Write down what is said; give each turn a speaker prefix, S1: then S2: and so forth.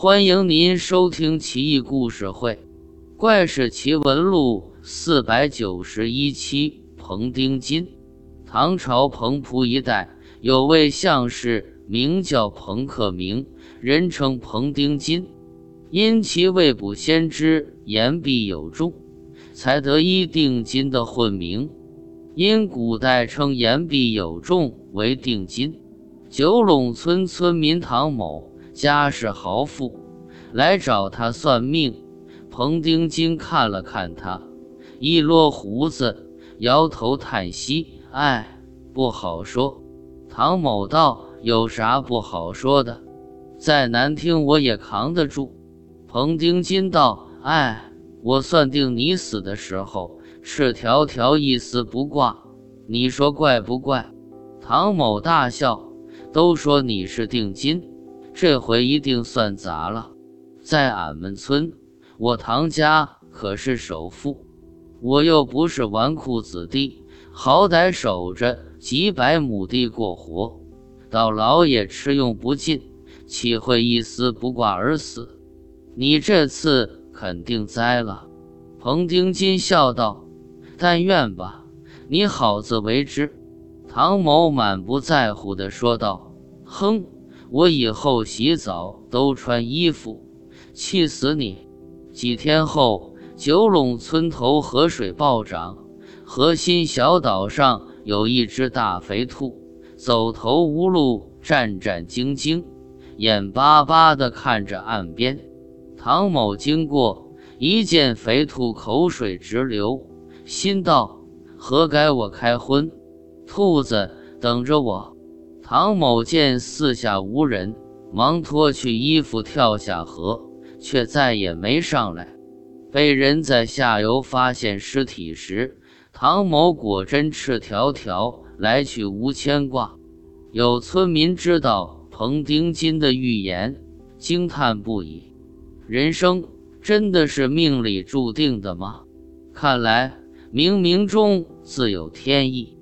S1: 欢迎您收听《奇异故事会·怪事奇闻录》四百九十一期。彭丁金，唐朝彭浦一带有位相士，名叫彭克明，人称彭丁金，因其未卜先知，言必有重，才得一定金的混名。因古代称言必有重为定金。九垄村村民唐某。家世豪富，来找他算命。彭丁金看了看他，一落胡子，摇头叹息：“哎，不好说。”唐某道：“有啥不好说的？再难听我也扛得住。”彭丁金道：“哎，我算定你死的时候，赤条条一丝不挂，你说怪不怪？”唐某大笑：“都说你是定金。”这回一定算砸了，在俺们村，我唐家可是首富，我又不是纨绔子弟，好歹守着几百亩地过活，到老也吃用不尽，岂会一丝不挂而死？你这次肯定栽了。彭丁金笑道：“但愿吧，你好自为之。”唐某满不在乎地说道：“哼。”我以后洗澡都穿衣服，气死你！几天后，九垄村头河水暴涨，河心小岛上有一只大肥兔，走投无路，战战兢兢，眼巴巴地看着岸边。唐某经过，一见肥兔，口水直流，心道：何该我开荤？兔子等着我。唐某见四下无人，忙脱去衣服跳下河，却再也没上来。被人在下游发现尸体时，唐某果真赤条条，来去无牵挂。有村民知道彭丁金的预言，惊叹不已：人生真的是命里注定的吗？看来冥冥中自有天意。